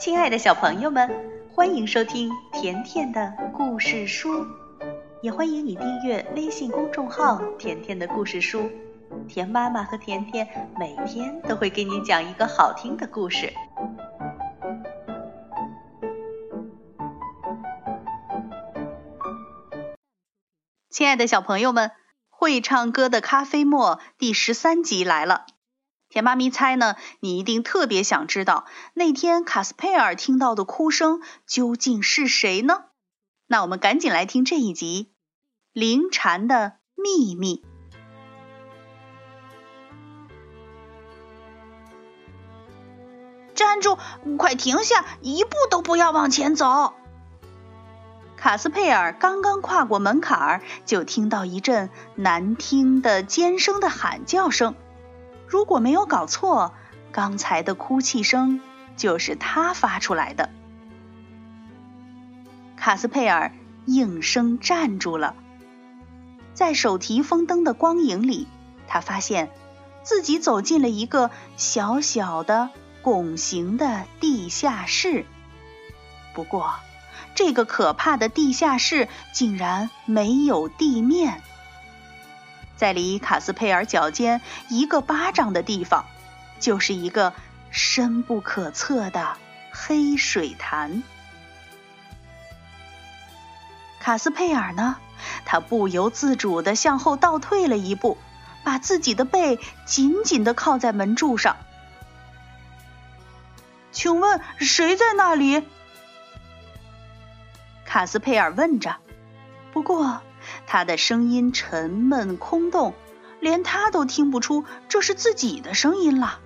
亲爱的小朋友们，欢迎收听甜甜的故事书，也欢迎你订阅微信公众号“甜甜的故事书”。甜妈妈和甜甜每天都会给你讲一个好听的故事。亲爱的小朋友们，会唱歌的咖啡沫第十三集来了。甜妈咪猜呢，你一定特别想知道那天卡斯佩尔听到的哭声究竟是谁呢？那我们赶紧来听这一集《灵蝉的秘密》。站住！快停下！一步都不要往前走！卡斯佩尔刚刚跨过门槛，就听到一阵难听的尖声的喊叫声。如果没有搞错，刚才的哭泣声就是他发出来的。卡斯佩尔应声站住了，在手提风灯的光影里，他发现自己走进了一个小小的拱形的地下室。不过，这个可怕的地下室竟然没有地面。在离卡斯佩尔脚尖一个巴掌的地方，就是一个深不可测的黑水潭。卡斯佩尔呢？他不由自主地向后倒退了一步，把自己的背紧紧地靠在门柱上。请问谁在那里？卡斯佩尔问着。不过。他的声音沉闷空洞，连他都听不出这是自己的声音了。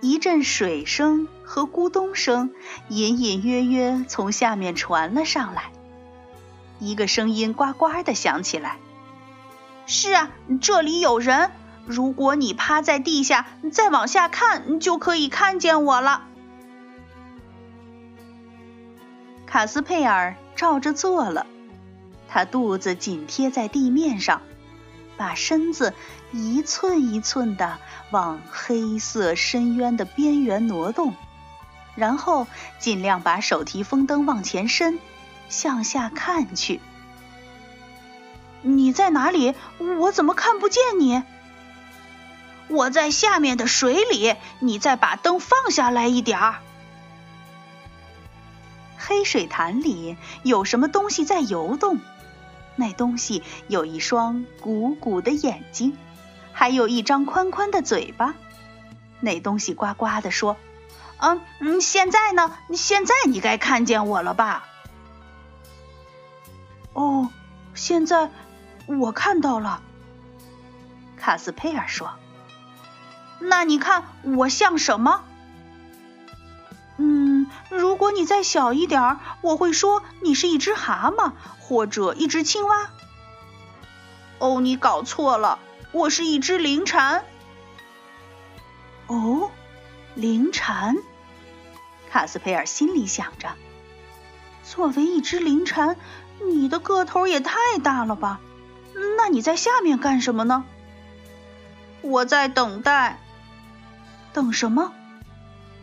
一阵水声和咕咚声隐隐约约从下面传了上来，一个声音呱呱的响起来：“是啊，这里有人。如果你趴在地下，再往下看，就可以看见我了。”卡斯佩尔照着做了，他肚子紧贴在地面上，把身子一寸一寸的往黑色深渊的边缘挪动，然后尽量把手提风灯往前伸，向下看去。你在哪里？我怎么看不见你？我在下面的水里。你再把灯放下来一点儿。黑水潭里有什么东西在游动？那东西有一双鼓鼓的眼睛，还有一张宽宽的嘴巴。那东西呱呱地说：“嗯嗯，现在呢？现在你该看见我了吧？”“哦，现在我看到了。”卡斯佩尔说。“那你看我像什么？”如果你再小一点儿，我会说你是一只蛤蟆或者一只青蛙。哦，你搞错了，我是一只灵蝉。哦，灵蝉，卡斯佩尔心里想着。作为一只灵蝉，你的个头也太大了吧？那你在下面干什么呢？我在等待。等什么？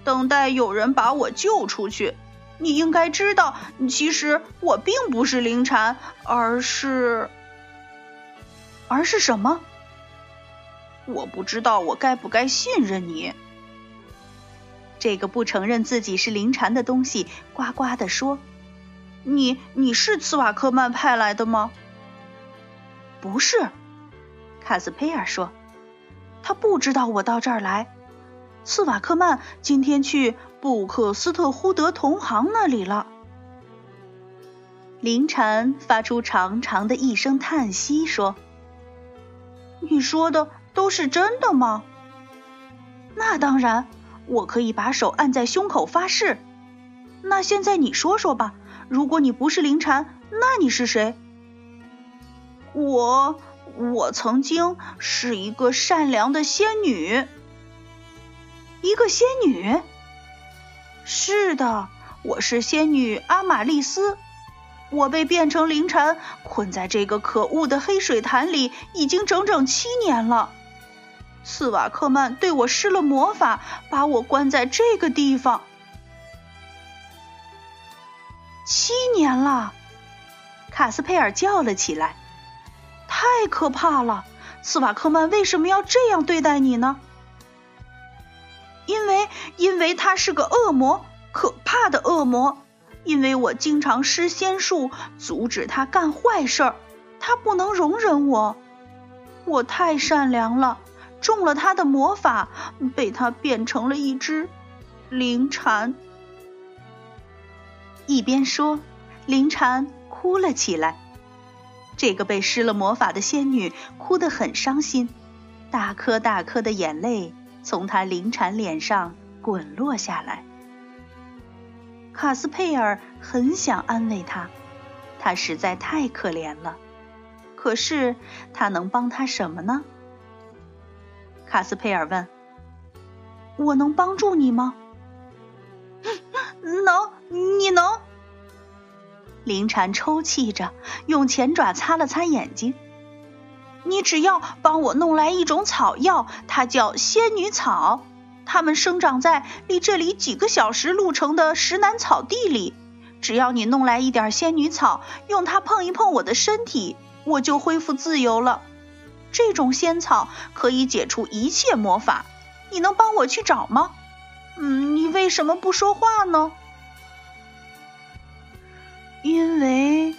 等待有人把我救出去。你应该知道，其实我并不是灵蝉，而是……而是什么？我不知道我该不该信任你。这个不承认自己是灵蝉的东西呱呱的说：“你你是茨瓦克曼派来的吗？”“不是。”卡斯佩尔说：“他不知道我到这儿来。”茨瓦克曼今天去布克斯特呼德同行那里了。林蝉发出长长的一声叹息，说：“你说的都是真的吗？”“那当然，我可以把手按在胸口发誓。”“那现在你说说吧，如果你不是林蝉，那你是谁？”“我，我曾经是一个善良的仙女。”一个仙女，是的，我是仙女阿玛丽斯。我被变成灵蝉，困在这个可恶的黑水潭里，已经整整七年了。斯瓦克曼对我施了魔法，把我关在这个地方。七年了，卡斯佩尔叫了起来：“太可怕了！斯瓦克曼为什么要这样对待你呢？”“因为，因为他是个恶魔，可怕的恶魔。因为我经常施仙术，阻止他干坏事儿，他不能容忍我。我太善良了。”中了他的魔法，被他变成了一只灵蝉。一边说，灵蝉哭了起来。这个被施了魔法的仙女哭得很伤心，大颗大颗的眼泪从她灵蝉脸上滚落下来。卡斯佩尔很想安慰她，她实在太可怜了。可是他能帮他什么呢？卡斯佩尔问：“我能帮助你吗？”“ 能，你能。”灵蝉抽泣着，用前爪擦了擦眼睛。“你只要帮我弄来一种草药，它叫仙女草，它们生长在离这里几个小时路程的石楠草地里。只要你弄来一点仙女草，用它碰一碰我的身体，我就恢复自由了。”这种仙草可以解除一切魔法，你能帮我去找吗？嗯，你为什么不说话呢？因为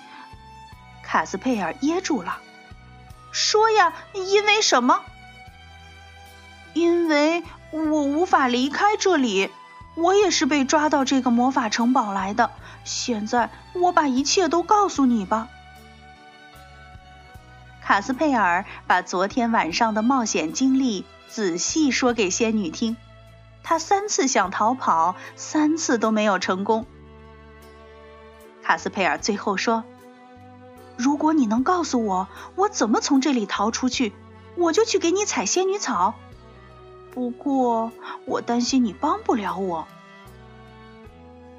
卡斯佩尔噎住了。说呀，因为什么？因为我无法离开这里，我也是被抓到这个魔法城堡来的。现在我把一切都告诉你吧。卡斯佩尔把昨天晚上的冒险经历仔细说给仙女听。他三次想逃跑，三次都没有成功。卡斯佩尔最后说：“如果你能告诉我我怎么从这里逃出去，我就去给你采仙女草。不过我担心你帮不了我。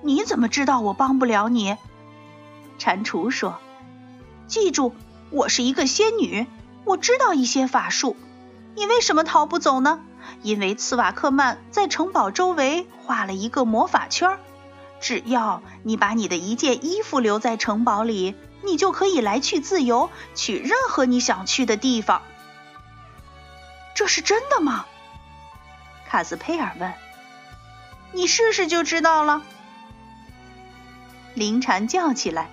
你怎么知道我帮不了你？”蟾蜍说：“记住。”我是一个仙女，我知道一些法术。你为什么逃不走呢？因为茨瓦克曼在城堡周围画了一个魔法圈，只要你把你的一件衣服留在城堡里，你就可以来去自由，去任何你想去的地方。这是真的吗？卡斯佩尔问。你试试就知道了。林蝉叫起来。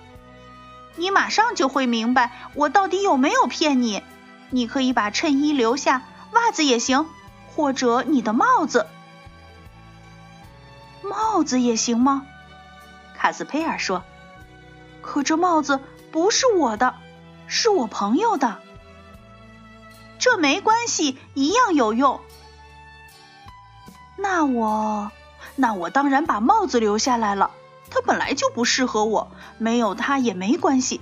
你马上就会明白我到底有没有骗你。你可以把衬衣留下，袜子也行，或者你的帽子。帽子也行吗？卡斯佩尔说。可这帽子不是我的，是我朋友的。这没关系，一样有用。那我，那我当然把帽子留下来了。它本来就不适合我，没有它也没关系。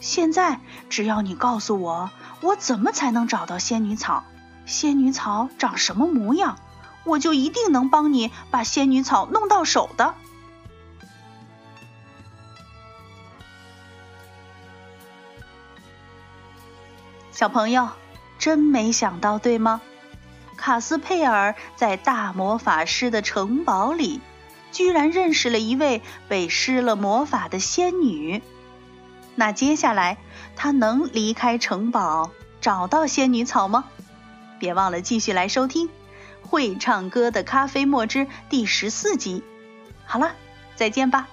现在只要你告诉我，我怎么才能找到仙女草？仙女草长什么模样？我就一定能帮你把仙女草弄到手的。小朋友，真没想到，对吗？卡斯佩尔在大魔法师的城堡里。居然认识了一位被施了魔法的仙女，那接下来他能离开城堡找到仙女草吗？别忘了继续来收听《会唱歌的咖啡墨汁》第十四集。好了，再见吧。